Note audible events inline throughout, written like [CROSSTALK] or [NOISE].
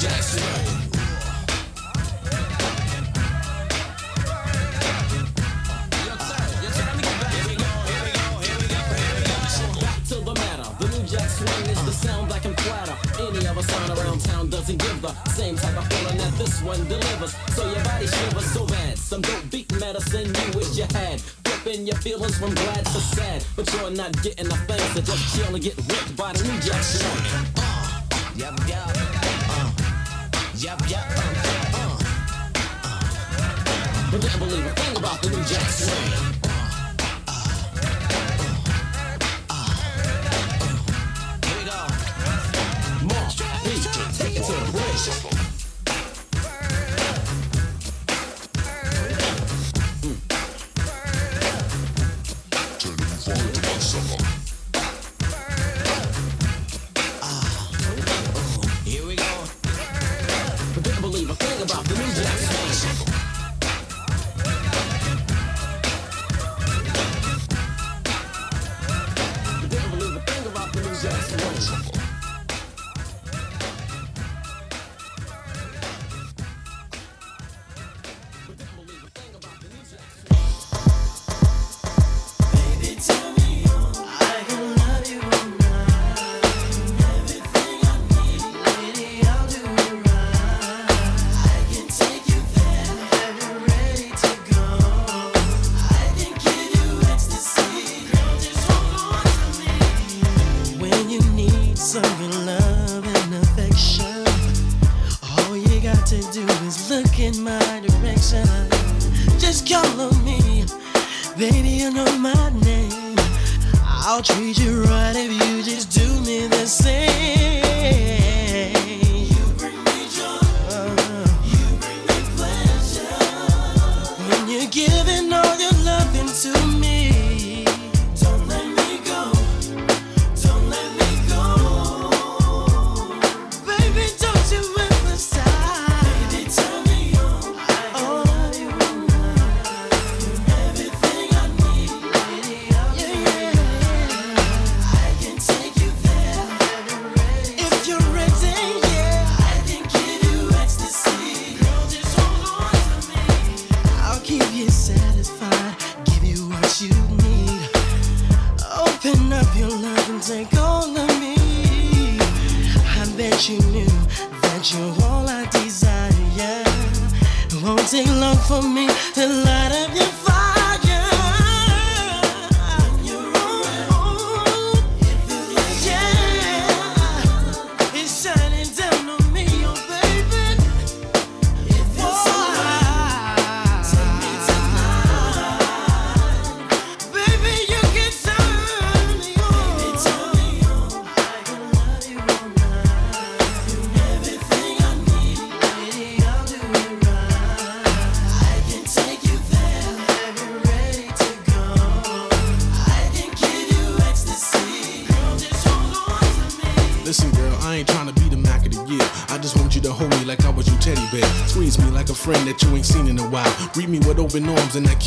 Jackson. doesn't give the same type of feeling that this one delivers. So your body shivers so bad. Some dope beat medicine you wish you had. Flipping your feelings from glad to sad. But you're not getting a thing, so just chill and get whipped by the new Jack Swing. Uh, yep, yep. Yup, yup, um, uh, uh. But can't believe a thing about the new jack swing. Uh, uh, uh. Take it to the bridge. look in my direction. Just call on me, baby, you know my name. I'll treat you right if you just do me the same.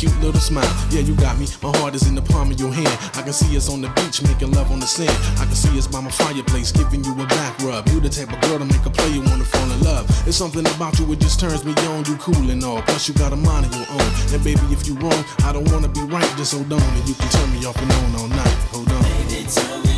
cute little smile. Yeah, you got me. My heart is in the palm of your hand. I can see us on the beach making love on the sand. I can see us by my fireplace giving you a back rub. You the type of girl to make a player wanna fall in love. It's something about you it just turns me on. You cool and all. Plus you got a mind of your own. And baby, if you wrong, I don't wanna be right. Just hold on and you can turn me off and on all night. Hold on. Baby,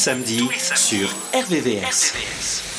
samedi, sur RVVS.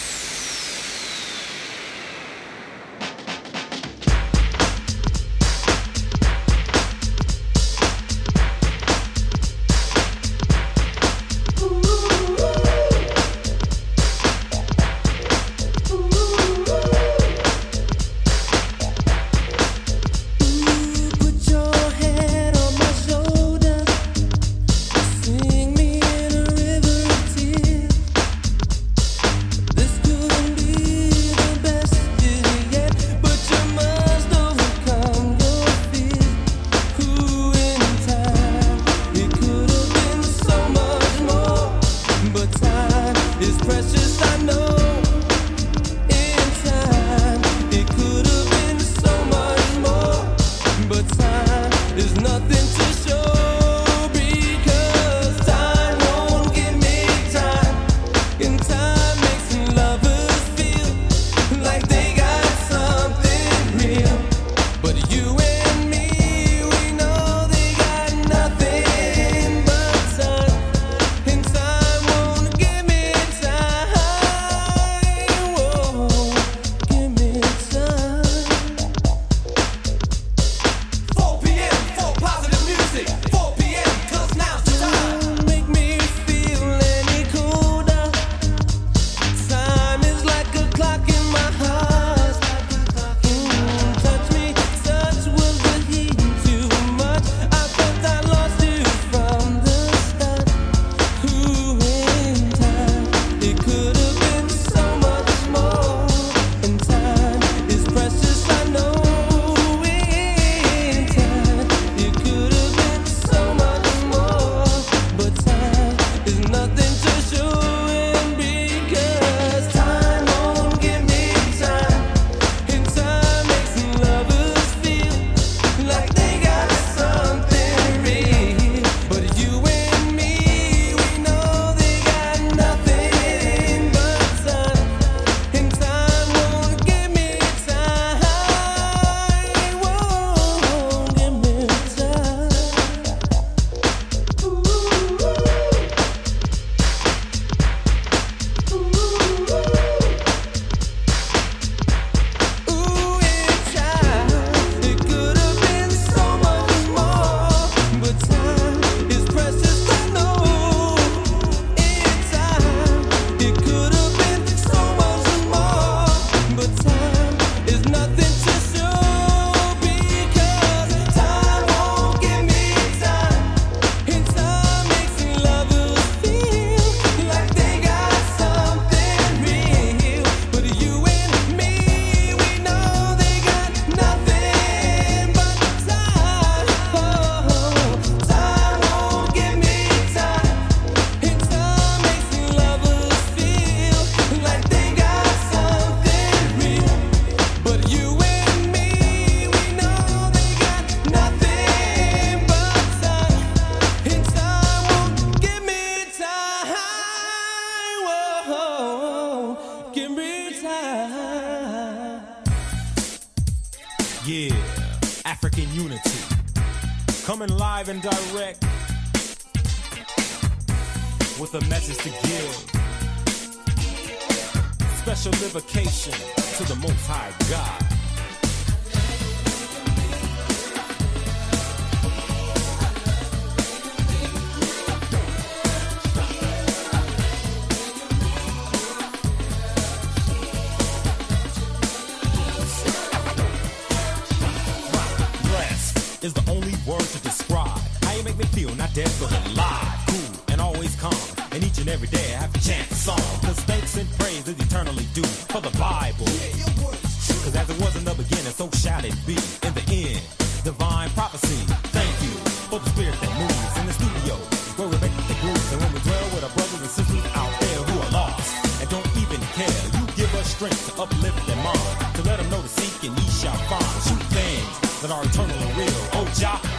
years from movies in the studio, where we make the grooves. And when we dwell with our brothers and sisters out there who are lost and don't even care, you give us strength to uplift them on, to let them know to seek and ye shall find. two things that are eternal and real. Oh, Jah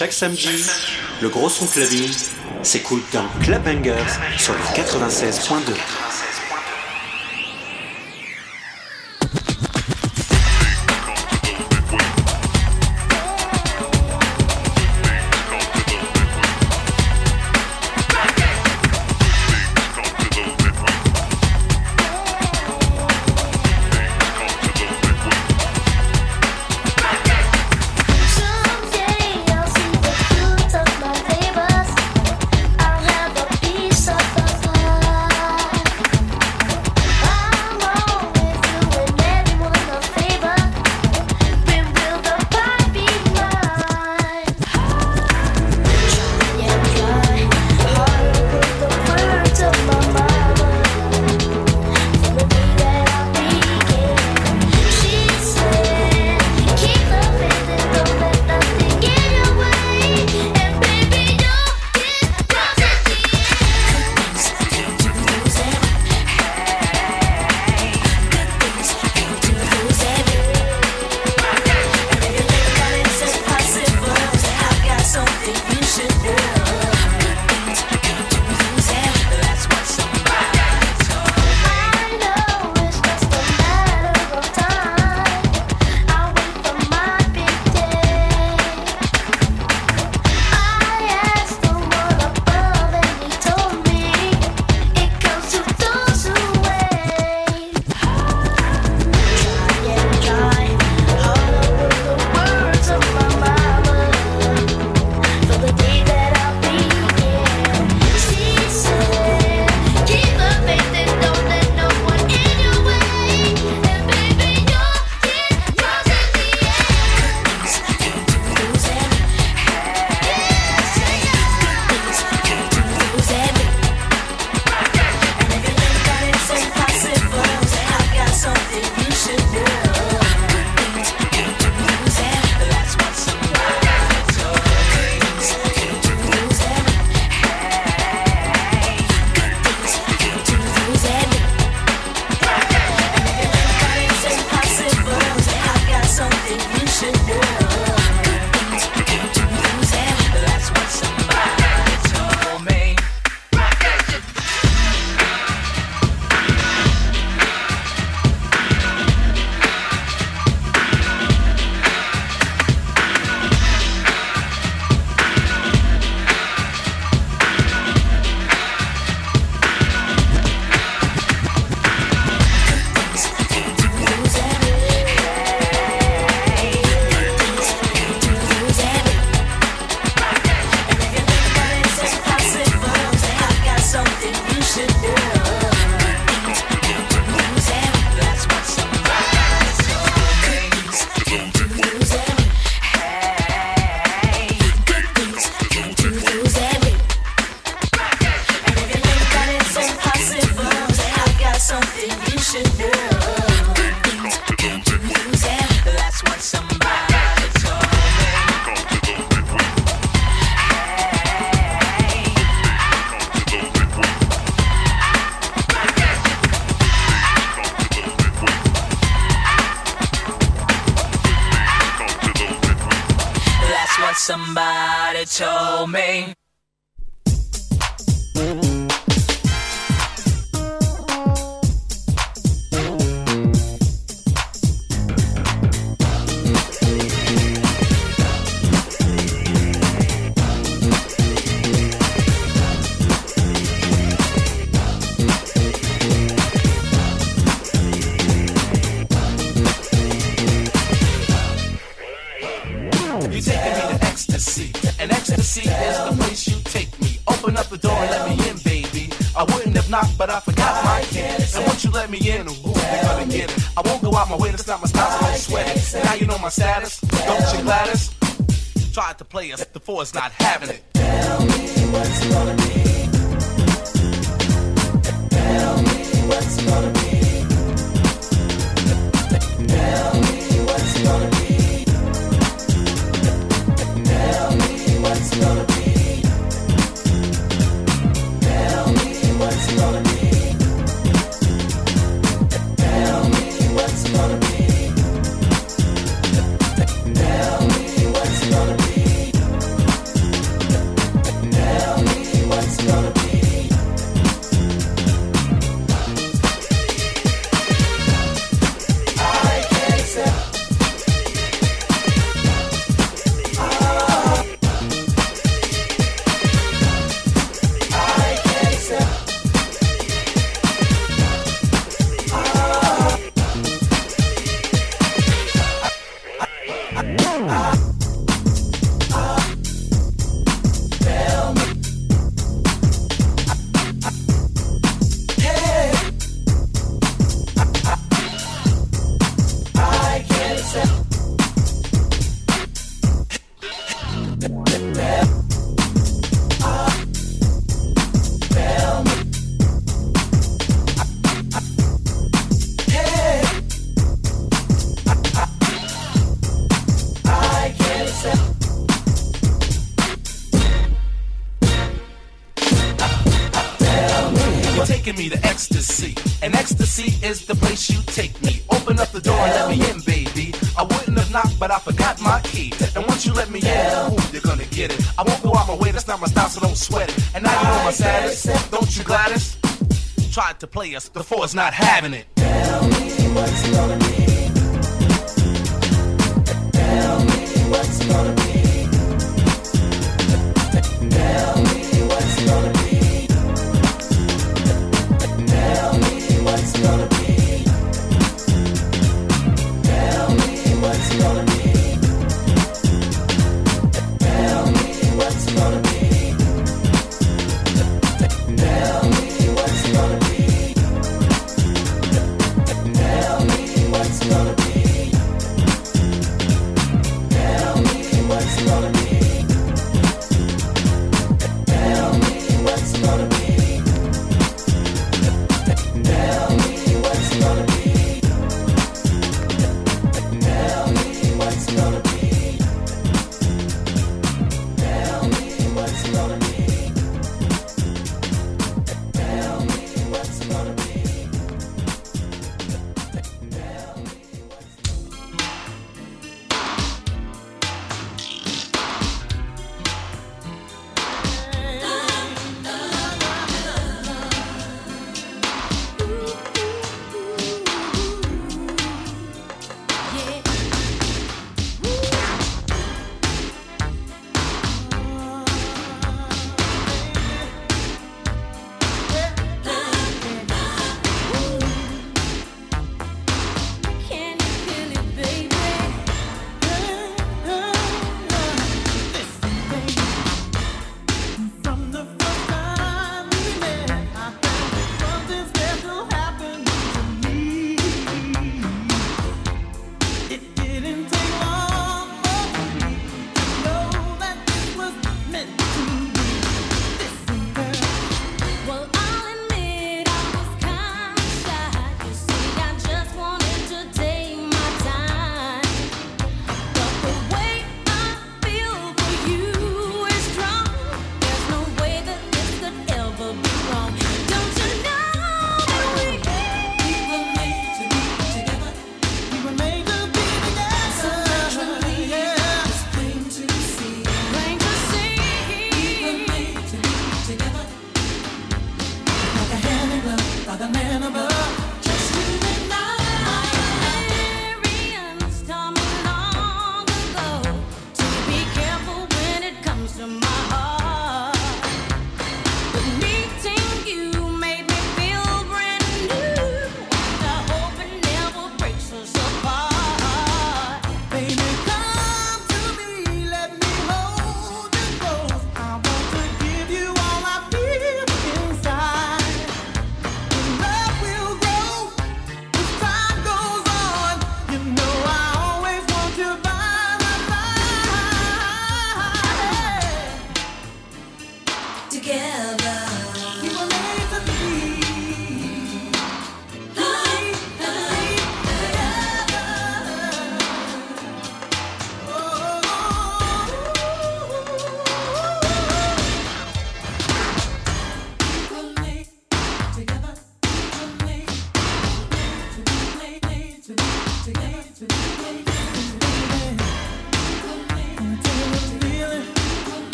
Chaque samedi, le gros son clubbing s'écoute dans Club Bangers sur le 96.2. status. Don't you, Gladys? Tried to play us, the four's not having it. players, the four's not having it.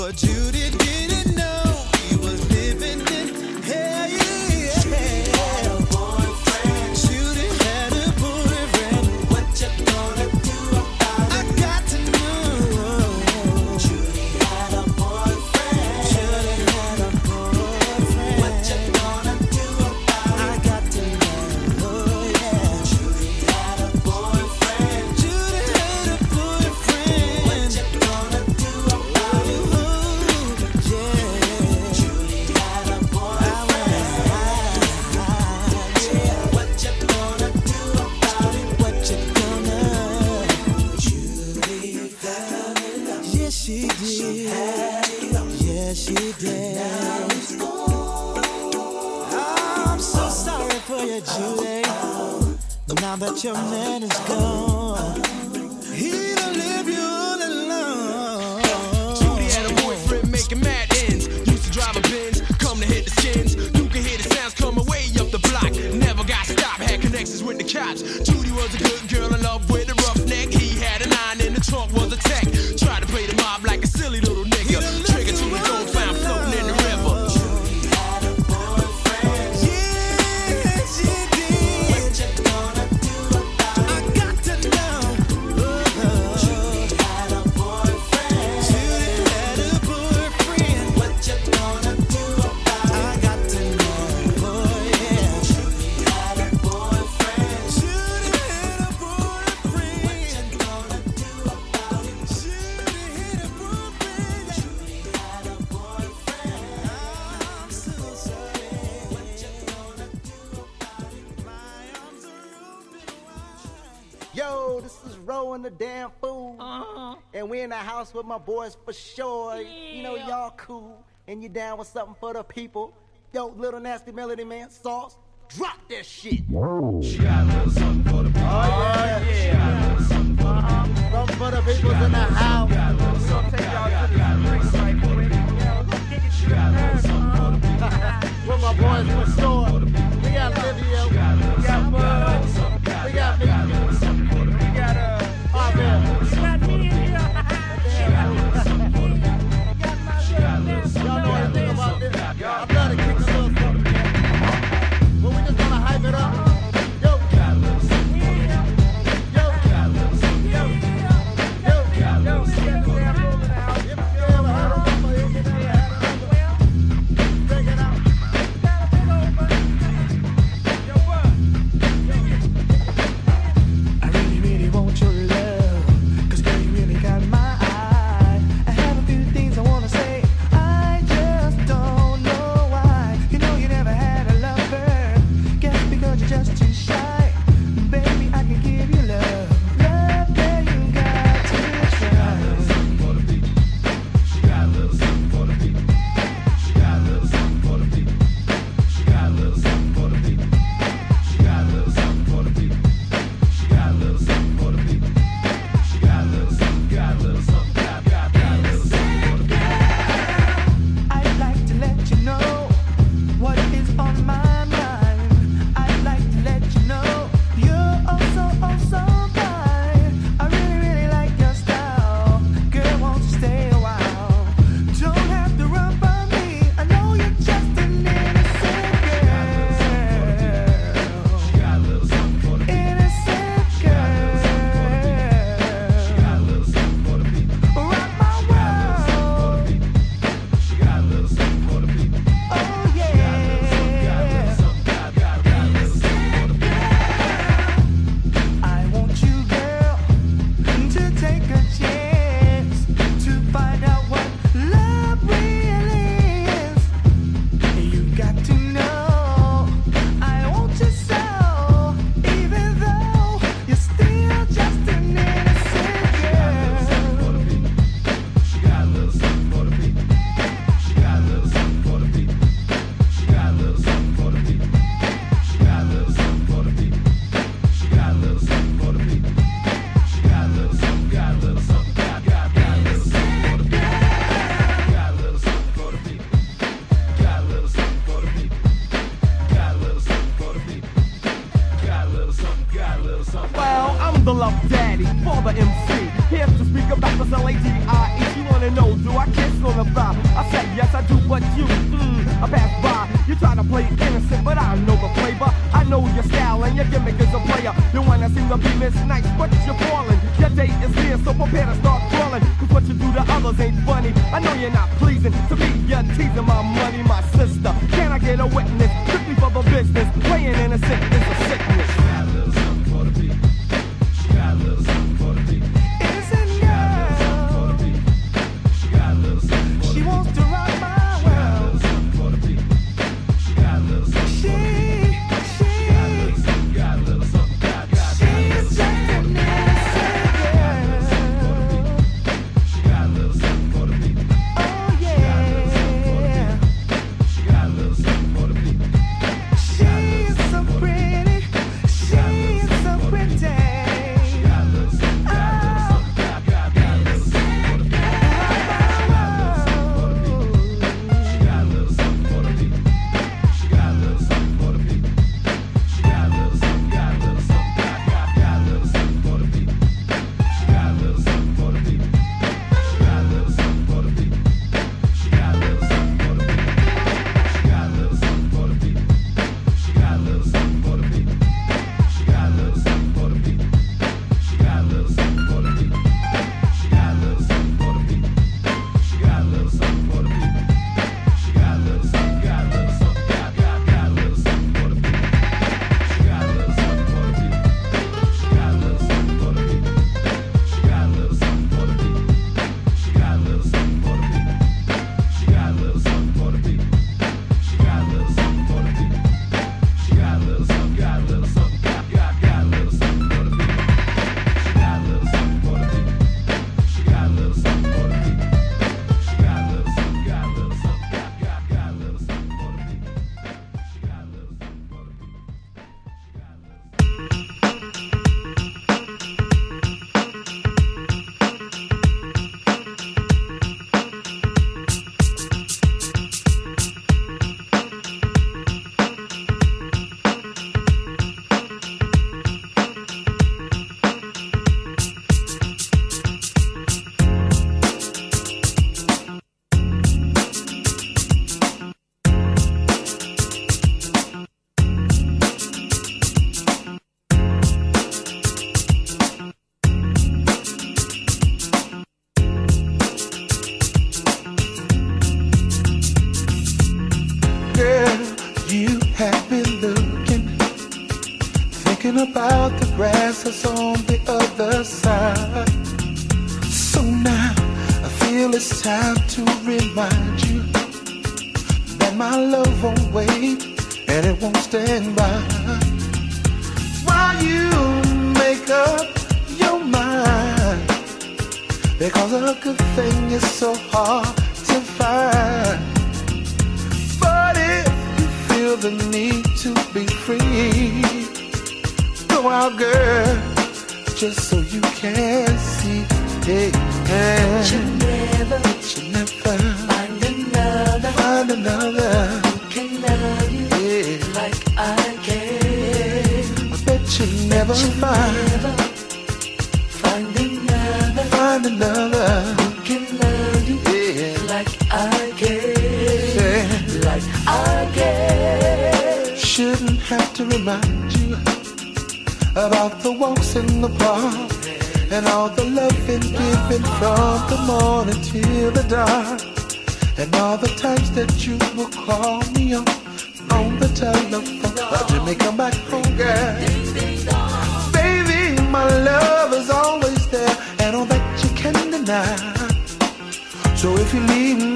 but you did get it. the damn fool. Uh-huh. And we in the house with my boys for sure. Yeah. You know, y'all cool. And you down with something for the people. Yo, little nasty melody man, sauce. Drop that shit. Whoa. She got a little something for the people. Oh, yeah. yeah. She got a little something for the uh-huh. people. Something for the in the house. She got a little something. The. She got a little something for the people. [LAUGHS] With my boys for sure. We got Livio. We got Bud.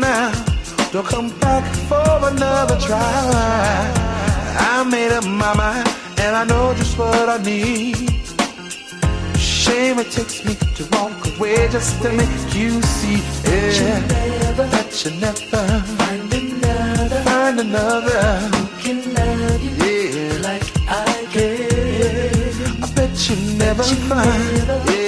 now. Don't come back for another try. I made up my mind, and I know just what I need. Shame it takes me to walk away just to make you see it. Yeah, that you never find another, find another who can love you yeah. like I can. I bet you never find. Yeah.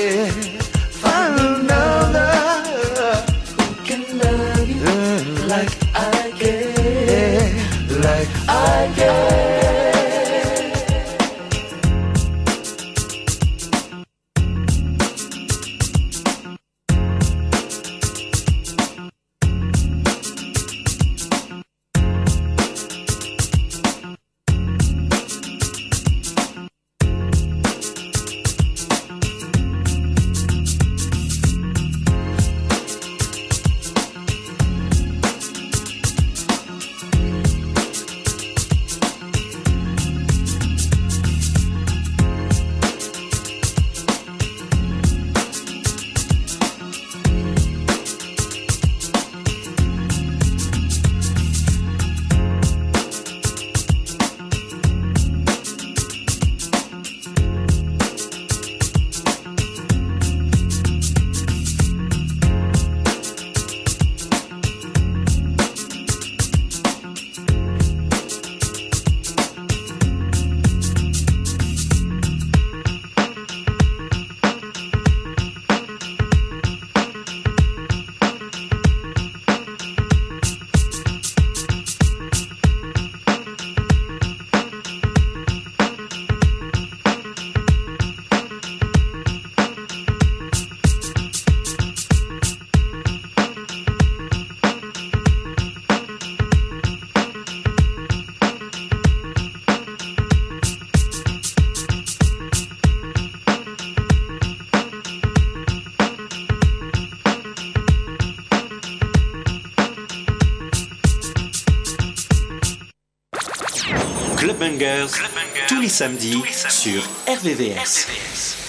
again. Samedi sur RVVS.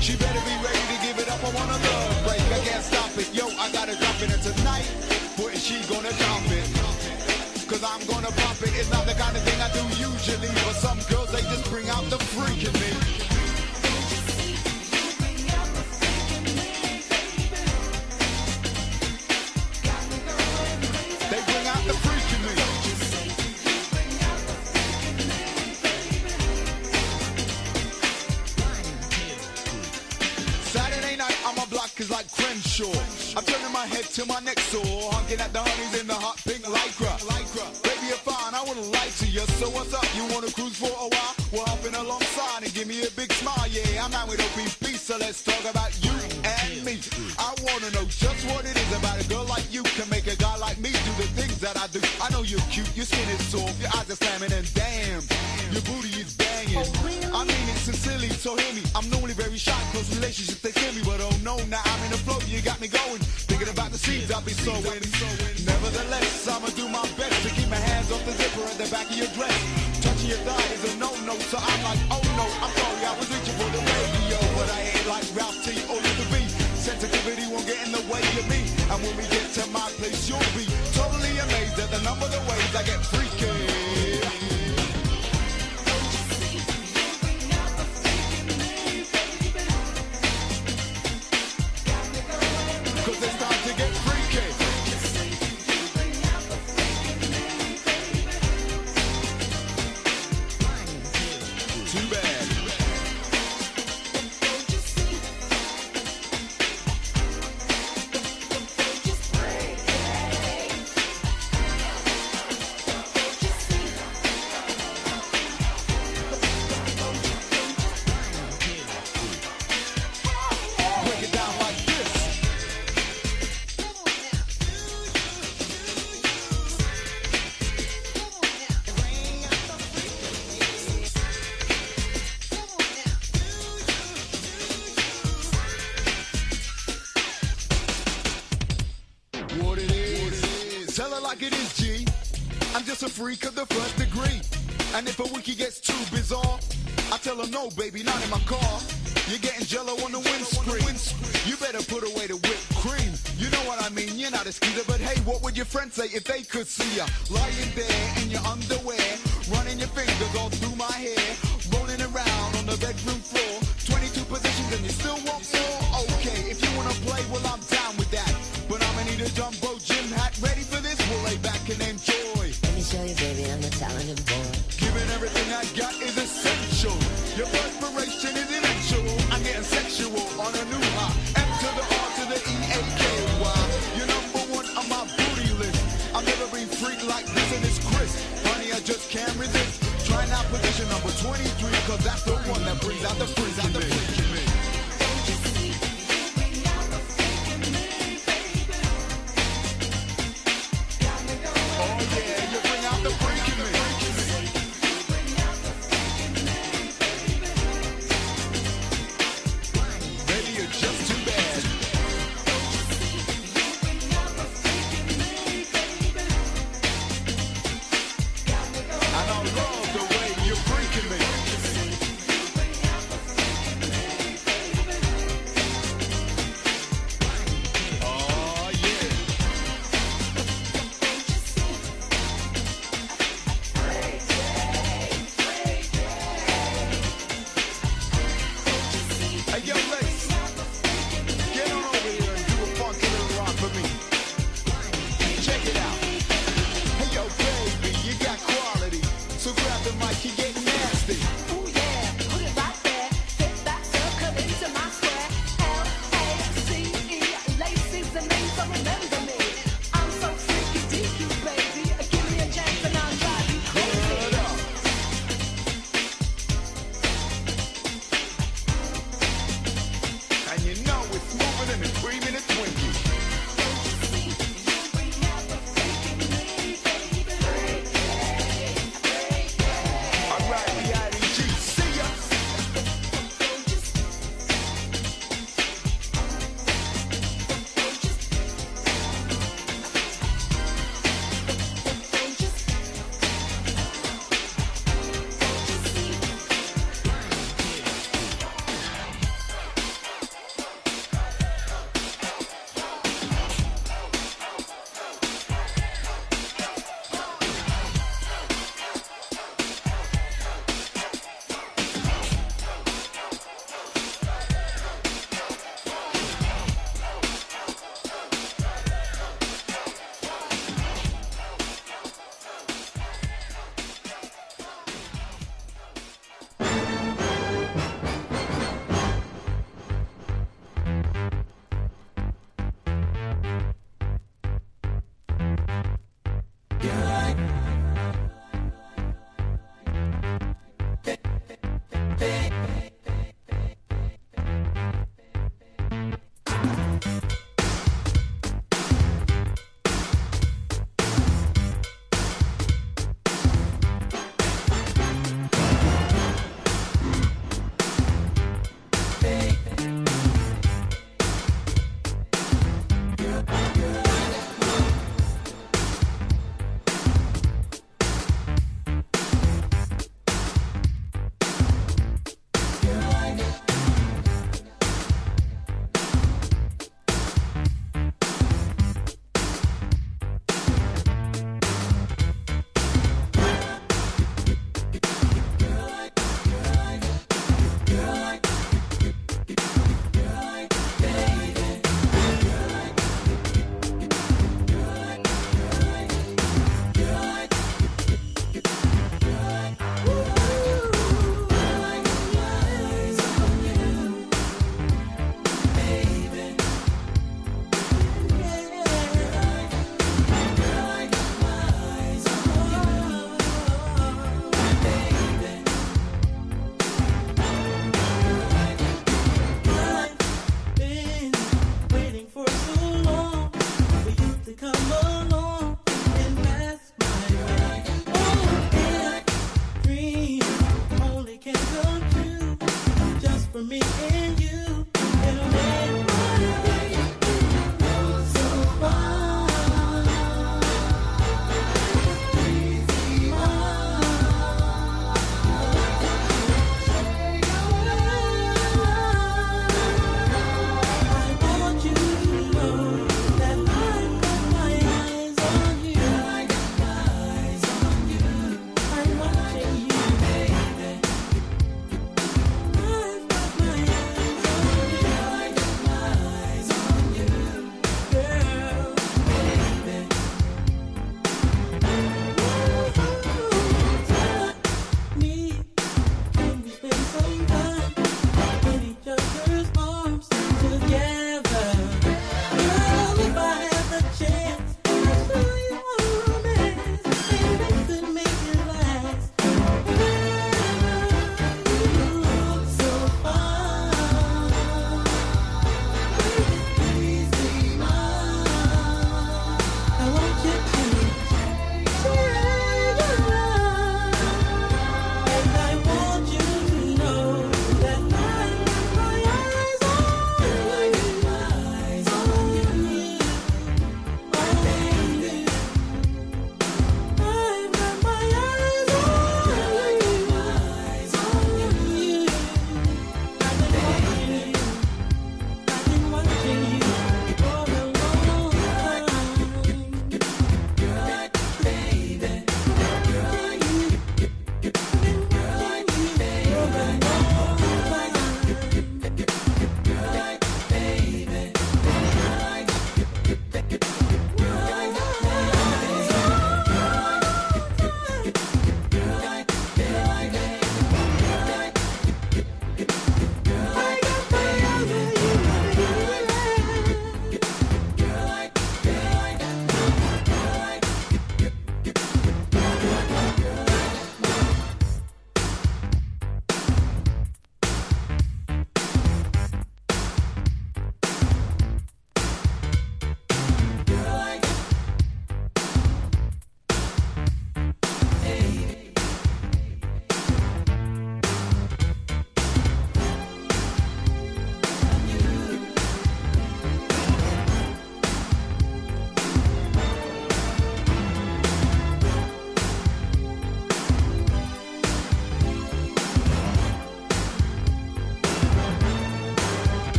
She better be ready to give it up. I want a love break. I can't stop it. Yo, I gotta drop it. And tonight, boy, is she gonna drop it. Cause I'm gonna pop it. It's not the kind of thing I do usually. the God is a no-no, so I'm like, oh no, I'm sorry, I was reaching for the radio, but I ain't like Ralph T. or the B. Sensitivity won't get in the way of me, and when we get to my place, you'll be freak of the first degree. And if a wiki gets too bizarre, I tell her no, baby, not in my car. You're getting jello on the windscreen. You better put away the whipped cream. You know what I mean? You're not a skeeter, but hey, what would your friends say if they could see you lying there in your underwear, running your fingers all through?